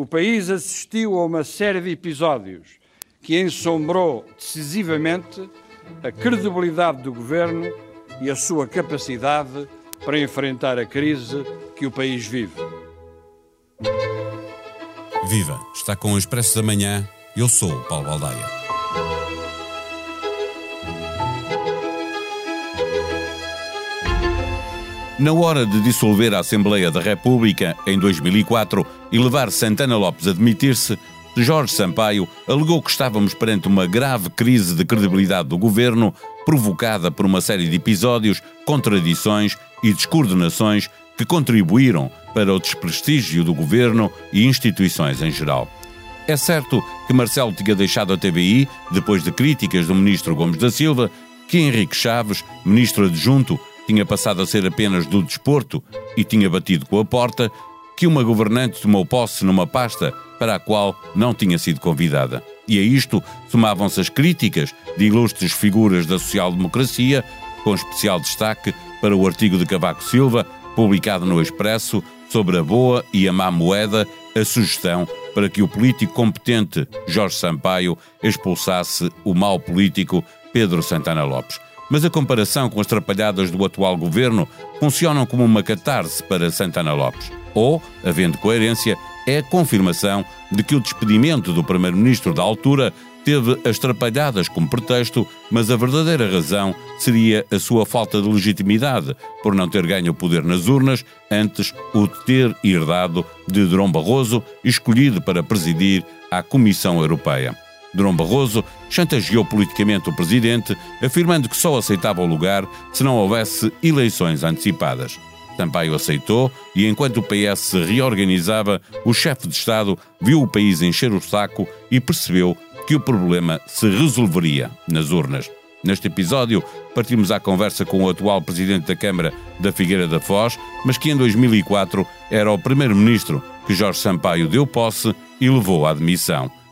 o país assistiu a uma série de episódios que ensombrou decisivamente a credibilidade do governo e a sua capacidade para enfrentar a crise que o país vive. Viva! Está com o Expresso da Manhã. Eu sou o Paulo Baldaia. Na hora de dissolver a Assembleia da República, em 2004, e levar Santana Lopes a demitir-se, Jorge Sampaio alegou que estávamos perante uma grave crise de credibilidade do governo, provocada por uma série de episódios, contradições e descoordenações que contribuíram para o desprestígio do governo e instituições em geral. É certo que Marcelo tinha deixado a TVI depois de críticas do ministro Gomes da Silva, que Henrique Chaves, ministro adjunto, tinha passado a ser apenas do desporto e tinha batido com a porta, que uma governante tomou posse numa pasta para a qual não tinha sido convidada. E a isto somavam-se as críticas de ilustres figuras da social-democracia, com especial destaque para o artigo de Cavaco Silva, publicado no Expresso, sobre a boa e a má moeda, a sugestão para que o político competente Jorge Sampaio expulsasse o mau político Pedro Santana Lopes mas a comparação com as trapalhadas do atual governo funcionam como uma catarse para Santana Lopes. Ou, havendo coerência, é a confirmação de que o despedimento do primeiro-ministro da altura teve as trapalhadas como pretexto, mas a verdadeira razão seria a sua falta de legitimidade por não ter ganho o poder nas urnas, antes o ter herdado de Dom Barroso, escolhido para presidir a Comissão Europeia. Durão Barroso chantageou politicamente o presidente, afirmando que só aceitava o lugar se não houvesse eleições antecipadas. Sampaio aceitou e, enquanto o PS se reorganizava, o chefe de Estado viu o país encher o saco e percebeu que o problema se resolveria nas urnas. Neste episódio, partimos à conversa com o atual presidente da Câmara da Figueira da Foz, mas que em 2004 era o primeiro-ministro que Jorge Sampaio deu posse e levou à demissão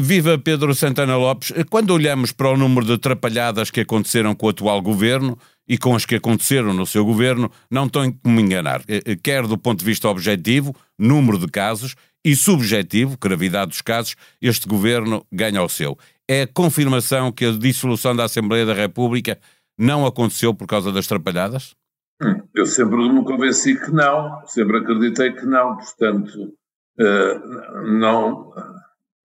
Viva Pedro Santana Lopes. Quando olhamos para o número de atrapalhadas que aconteceram com o atual governo e com as que aconteceram no seu governo, não tem como enganar. Eh, eh, quer do ponto de vista objetivo, número de casos, e subjetivo, gravidade dos casos, este governo ganha o seu. É a confirmação que a dissolução da Assembleia da República não aconteceu por causa das atrapalhadas? Hum, eu sempre me convenci que não, sempre acreditei que não, portanto, uh, não,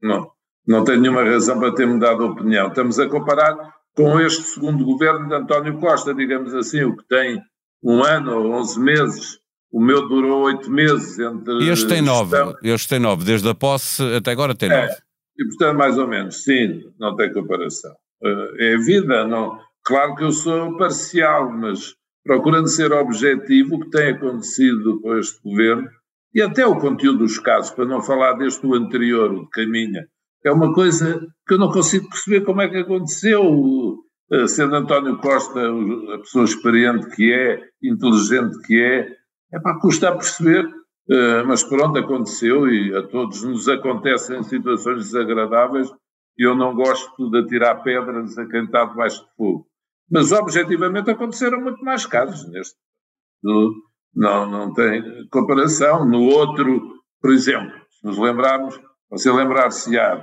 não, não tenho nenhuma razão para ter mudado de opinião. Estamos a comparar com este segundo governo de António Costa, digamos assim, o que tem um ano ou onze meses. O meu durou oito meses entre. Este tem nove, este tem nove, desde a posse até agora tem é, nove. E portanto, mais ou menos, sim, não tem comparação. Eh, é vida, não. Claro que eu sou parcial, mas procurando ser objetivo, o que tem acontecido com este governo, e até o conteúdo dos casos, para não falar deste anterior, o de Caminha, é uma coisa que eu não consigo perceber como é que aconteceu, eh, sendo António Costa a pessoa experiente que é, inteligente que é, é para custar perceber, eh, mas pronto, aconteceu e a todos nos acontecem situações desagradáveis e eu não gosto de atirar pedras a quem está debaixo de fogo. Mas objetivamente aconteceram muito mais casos neste. Não, não tem comparação. No outro, por exemplo, se nos lembrarmos, você lembrar-se-á,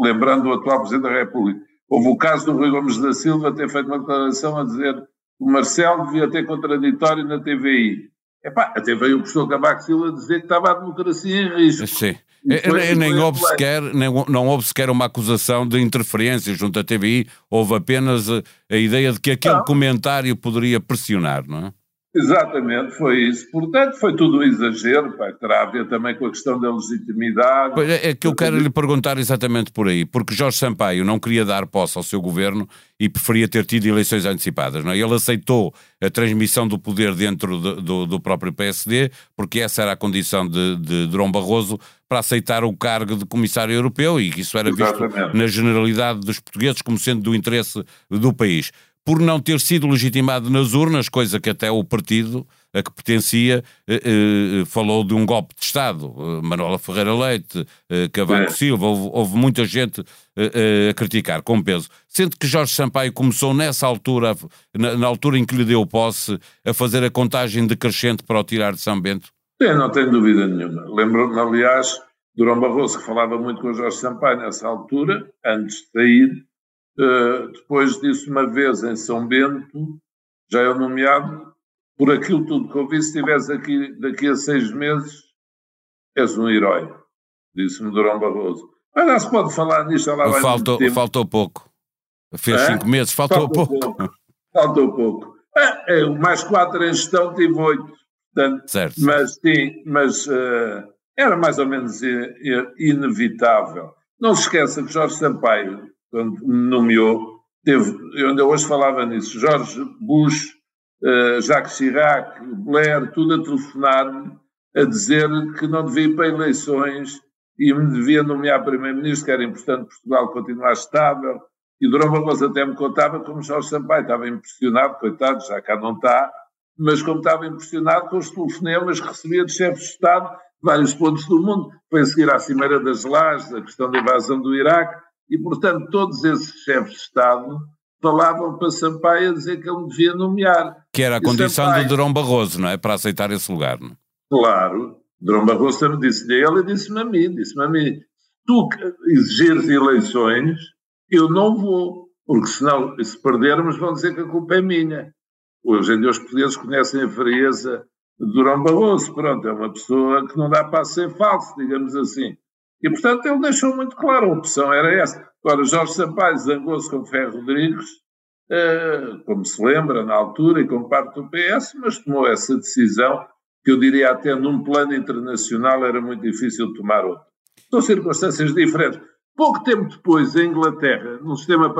lembrando o atual Presidente da República, houve o caso do Rui Gomes da Silva ter feito uma declaração a dizer que o Marcelo devia ter contraditório na TVI. Epá, até veio o professor Cavaco Silva dizer que estava a democracia em risco. Sim. Foi, nem, houve sequer, nem, não houve sequer uma acusação de interferência junto à TVI, houve apenas a, a ideia de que aquele não. comentário poderia pressionar, não é? Exatamente, foi isso. Portanto, foi tudo um exagero, pá, terá a ver também com a questão da legitimidade. É, é que eu quero lhe perguntar exatamente por aí, porque Jorge Sampaio não queria dar posse ao seu governo e preferia ter tido eleições antecipadas. Não é? Ele aceitou a transmissão do poder dentro de, do, do, próprio PSD, porque essa era a condição de, de Durão Barroso para aceitar o cargo de comissário europeu e que isso era visto Exatamente. na generalidade dos portugueses como sendo do interesse do país por não ter sido legitimado nas urnas, coisa que até o partido a que pertencia eh, eh, falou de um golpe de Estado. Eh, Manuela Ferreira Leite, Cavaco é. Silva, houve, houve, muita gente eh, a criticar, com peso. Sente que Jorge Sampaio começou nessa altura, na, na, altura em que lhe deu posse, a fazer a contagem decrescente para o tirar de São Bento? Sim, não tenho dúvida nenhuma. Lembro-me, aliás, Durão Barroso, que falava muito com Jorge Sampaio nessa altura, antes de sair, Uh, depois disso, uma vez em São Bento, já é nomeado, por aquilo tudo que ouvi, se estiveres aqui daqui a seis meses, és um herói, disse-me Durão Barroso. Mas não se pode falar nisto, lá vai faltou, faltou pouco. Fez é? cinco meses, faltou, faltou pouco. pouco. Faltou pouco. É, é, mais quatro em gestão, tive oito. Portanto, certo. Mas sim, mas uh, era mais ou menos inevitável. Não se esqueça que Jorge Sampaio quando me nomeou, teve, eu ainda hoje falava nisso, Jorge Bush, uh, Jacques Chirac, Blair, tudo a telefonar-me, a dizer que não devia ir para eleições e me devia nomear Primeiro-Ministro, que era importante Portugal continuar estável. E Durão Barroso até me contava como Jorge Sampaio estava impressionado, coitado, já cá não está, mas como estava impressionado com os telefonemas que recebia de chefes de Estado de vários pontos do mundo. Foi a seguir à Cimeira das Lajes, a questão da invasão do Iraque, e, portanto, todos esses chefes de Estado falavam para Sampaio a dizer que ele devia nomear. Que era a condição Sampaio, de Durão Barroso, não é? Para aceitar esse lugar. Não? É? Claro. Durão Barroso também disse-lhe a ele e disse-me a mim, disse-me a mim, tu exigires eleições, eu não vou, porque senão, se perdermos, vão dizer que a culpa é minha. Hoje em dia os portugueses conhecem a frieza de Durão Barroso, pronto, é uma pessoa que não dá para ser falso, digamos assim. E, portanto, ele deixou muito claro, a opção era essa. Agora, Jorge Sampaio zangou-se com Ferro Rodrigues, eh, como se lembra, na altura, e com parte do PS, mas tomou essa decisão, que eu diria até num plano internacional era muito difícil tomar outra. São circunstâncias diferentes. Pouco tempo depois, em Inglaterra, num sistema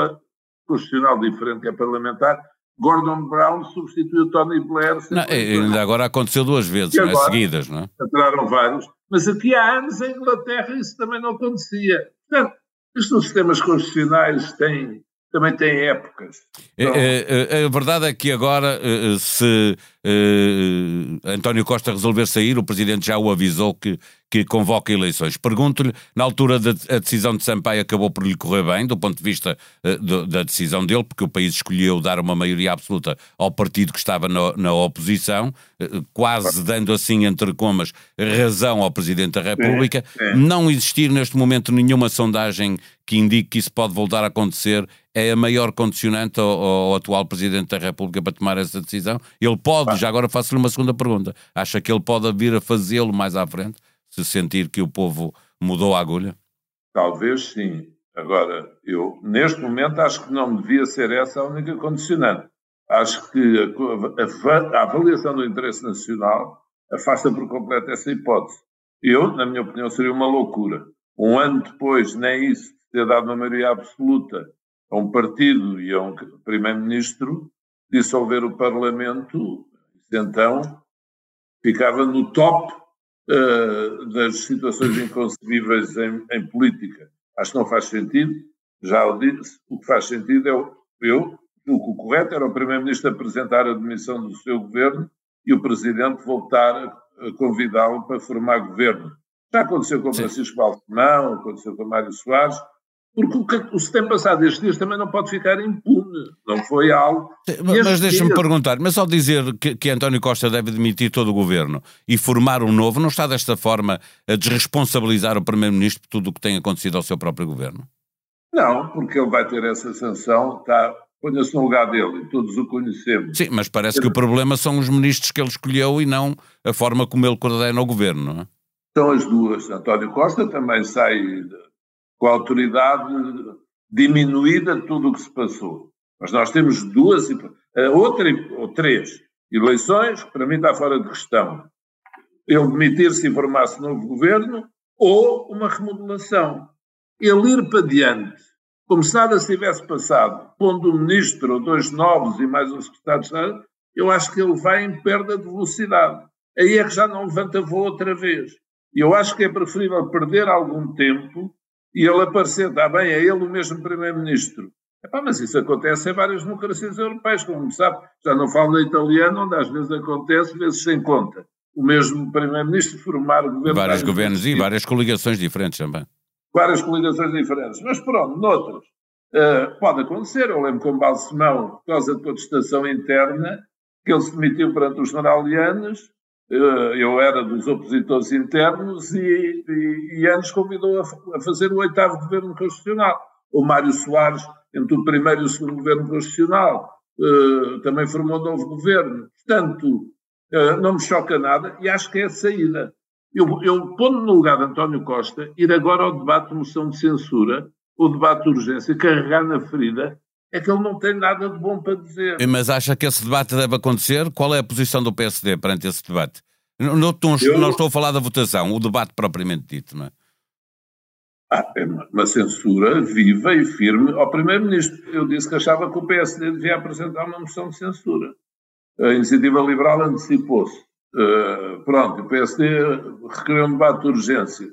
constitucional diferente, que é parlamentar, Gordon Brown substituiu Tony Blair. Não, ainda agora aconteceu duas vezes, não é? seguidas, não é? Entraram vários. Mas aqui há anos em Inglaterra isso também não acontecia. Portanto, isto nos sistemas constitucionais tem, também tem épocas. Então, a, a, verdade é que agora, eh, se uh, António Costa resolver sair, o Presidente já o avisou que, que convoca eleições. Pergunto-lhe, na altura da a decisão de Sampaio acabou por lhe correr bem, do ponto de vista do, da decisão dele, porque o país escolheu dar uma maioria absoluta ao partido que estava no, na oposição, quase dando assim, entre comas, razão ao Presidente da República. É, é. Não existir neste momento nenhuma sondagem que indique que isso pode voltar a acontecer é a maior condicionante ao, ao atual Presidente da República para tomar essa decisão? Ele pode já agora faço-lhe uma segunda pergunta. Acha que ele pode vir a fazê-lo mais à frente, se sentir que o povo mudou a agulha? Talvez sim. Agora, eu neste momento acho que não devia ser essa a única condicionante. Acho que a, a, a avaliação do interesse nacional afasta por completo essa hipótese. Eu, na minha opinião, seria uma loucura. Um ano depois, nem isso, ter dado uma maioria absoluta a um partido e a um primeiro-ministro, dissolver o Parlamento então ficava no top uh, das situações inconcebíveis em, em, política. Acho que não faz sentido, já o disse, o que faz sentido é eu, o que o correto era o Primeiro-Ministro apresentar a demissão do seu governo e o Presidente voltar a convidá-lo para formar governo. Já aconteceu com Francisco Balsemão, aconteceu com Mário Soares, porque o que, o que se tem passado estes dias também não pode ficar impune. Não foi algo. Mas, mas deixa-me perguntar, mas ao dizer que, que, António Costa deve demitir todo o governo e formar um novo, não está desta forma a desresponsabilizar o Primeiro-Ministro por tudo o que tem acontecido ao seu próprio governo? Não, porque ele vai ter essa sanção, está, ponha-se no lugar dele, todos o conhecemos. Sim, mas parece que o problema são os ministros que ele escolheu e não a forma como ele coordena o governo, não é? São as duas. António Costa também sai com a autoridade diminuída de tudo o que se passou. Mas nós temos duas, outra ou três. Eleições, para mim está fora de questão. Ele demitir-se e formar-se novo governo ou uma remodelação. Ele ir para diante, como se nada se tivesse passado, pondo um ministro dois novos e mais um secretário de Estado, eu acho que ele vai em perda de velocidade. Aí é que já não levanta voo outra vez. E eu acho que é preferível perder algum tempo e ele aparecer, está bem, é ele o mesmo primeiro-ministro. Mas isso acontece em várias democracias europeias, como sabe. Já não falo na italiana, onde às vezes acontece, vezes sem conta. O mesmo primeiro-ministro formar governo. Vários governos e várias coligações diferentes também. Várias coligações diferentes. Mas pronto, noutras. Uh, pode acontecer. Eu lembro com Balsemão, por causa de contestação interna, que ele se demitiu perante os generalianos eu era dos opositores internos e, e, e Anos convidou a, a, fazer o oitavo governo constitucional. O Mário Soares, entre o primeiro e o segundo governo constitucional, uh, também formou um novo governo. Portanto, uh, não me choca nada e acho que é a saída. Eu, eu pondo no lugar de António Costa, ir agora ao debate de moção de censura, ou debate de urgência, carregar na ferida, é que ele não tem nada de bom para dizer. Mas acha que esse debate deve acontecer? Qual é a posição do PSD perante esse debate? Não, não, Eu... não estou a falar da votação, o debate propriamente dito, não é? Ah, é uma censura viva e firme ao Primeiro-Ministro. Eu disse que achava que o PSD devia apresentar uma moção de censura. A Iniciativa Liberal antecipou-se. Uh, pronto, o PSD requeriu um debate de urgência.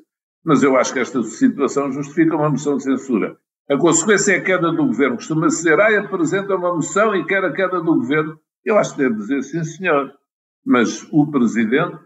Mas eu acho que esta situação justifica uma moção de censura. A consequência é a queda do governo. Costuma-se dizer, ah, apresenta uma moção e quer a queda do governo. Eu acho que deve dizer, sim, senhor. Mas o presidente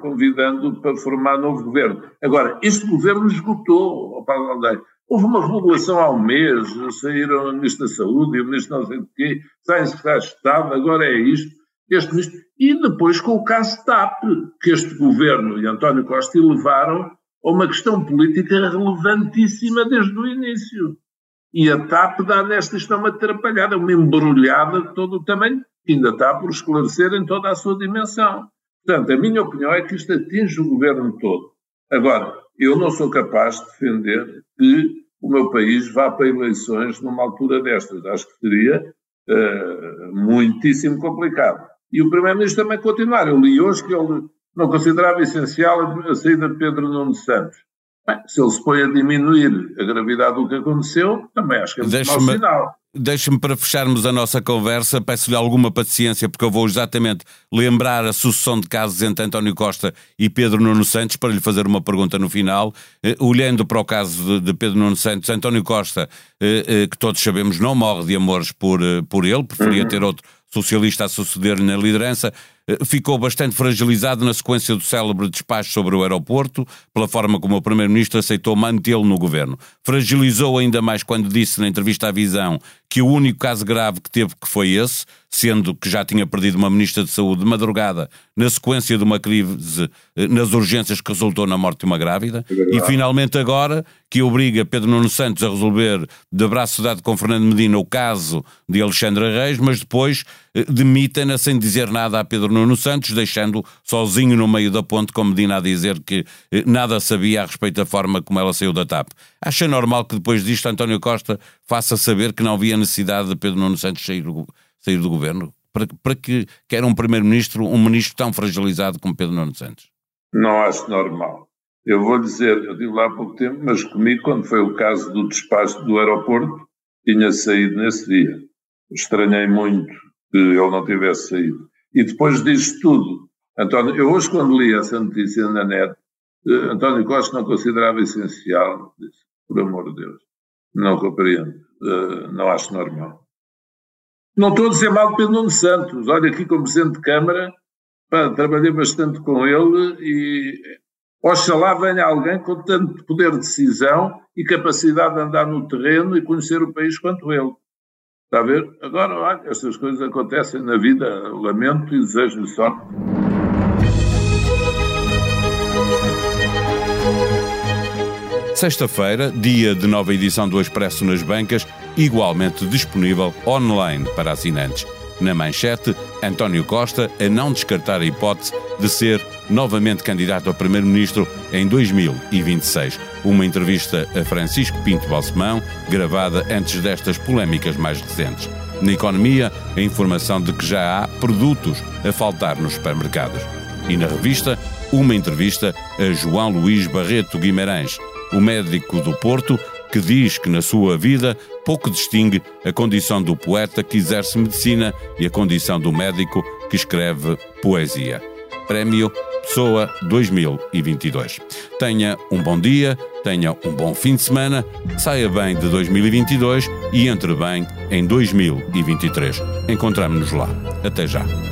convidando para formar novo governo. Agora, este governo esgotou, Paulo Aldeia. Houve uma regulação há um mês, saíram o Ministro da Saúde e o Ministro não sei de quê, saem de Estado, agora é isto, este Ministro. E depois com o caso TAP, que este governo e António Costa elevaram a uma questão política relevantíssima desde o início. E a TAP dá nesta questão uma atrapalhada, uma embrulhada de todo o tamanho, que ainda está por esclarecer em toda a sua dimensão. Portanto, a minha opinião é que isto atinge o governo todo. Agora, eu não sou capaz de defender que o meu país vá para eleições numa altura destas. Acho que seria uh, muitíssimo complicado. E o Primeiro-Ministro também continuar. Eu li hoje que ele não considerava essencial a saída de Pedro Nuno Santos. Bem, se ele se põe a diminuir a gravidade do que aconteceu, também acho que é um mau sinal. Deixe-me para fecharmos a nossa conversa, peço-lhe alguma paciência, porque eu vou exatamente lembrar a sucessão de casos entre António Costa e Pedro Nuno Santos para lhe fazer uma pergunta no final. Eh, olhando para o caso de, de, Pedro Nuno Santos, António Costa, eh, eh, que todos sabemos não morre de amores por, eh, por ele, preferia uhum. ter outro socialista a suceder-lhe na liderança, ficou bastante fragilizado na sequência do célebre despacho sobre o aeroporto, pela forma como o Primeiro-Ministro aceitou mantê-lo no governo. Fragilizou ainda mais quando disse na entrevista à Visão que o único caso grave que teve que foi esse, sendo que já tinha perdido uma Ministra de Saúde de madrugada na sequência de uma crise eh, nas urgências que resultou na morte de uma grávida. É e finalmente agora que obriga Pedro Nuno Santos a resolver de braço dado com Fernando Medina o caso de Alexandre Reis, mas depois eh, demitem-na sem dizer nada a Pedro Nuno Santos, deixando sozinho no meio da ponte com Medina a dizer que eh, nada sabia a respeito da forma como ela saiu da TAP. Acha normal que depois disto António Costa faça saber que não havia necessidade de Pedro Nuno Santos sair do, sair do governo? Para, para que quer um primeiro-ministro, um ministro tão fragilizado como Pedro Nuno Santos? Não acho normal. Eu vou dizer, eu digo lá há pouco tempo, mas comigo, quando foi o caso do despacho do aeroporto, tinha saído nesse dia. Estranhei muito que ele não tivesse saído. E depois diz tudo. António, eu hoje, quando li essa notícia na net, eh, António Costa não considerava essencial, disse, por amor de Deus, não compreendo, uh, não acho normal. Não estou a dizer mal de Pedro Nuno Santos, olha aqui como Presidente de Câmara, pá, trabalhei bastante com ele e oxalá venha alguém com tanto poder de decisão e capacidade de andar no terreno e conhecer o país quanto ele. Está a ver? Agora, olha, estas coisas acontecem na vida, lamento e desejo-lhe sorte. Sexta-feira, dia de nova edição do Expresso nas bancas, igualmente disponível online para assinantes. Na manchete, António Costa a não descartar a hipótese de ser novamente candidato a Primeiro-Ministro em 2026. Uma entrevista a Francisco Pinto Balsemão, gravada antes destas polémicas mais recentes. Na economia, a informação de que já há produtos a faltar nos supermercados. E na revista, uma entrevista a João Luís Barreto Guimarães, o médico do Porto, que diz que na sua vida pouco distingue a condição do poeta que exerce medicina e a condição do médico que escreve poesia. Prémio Pessoa 2022. Tenha um bom dia, tenha um bom fim de semana, saia bem de 2022 e entre bem em 2023. Encontramos-nos lá. Até já.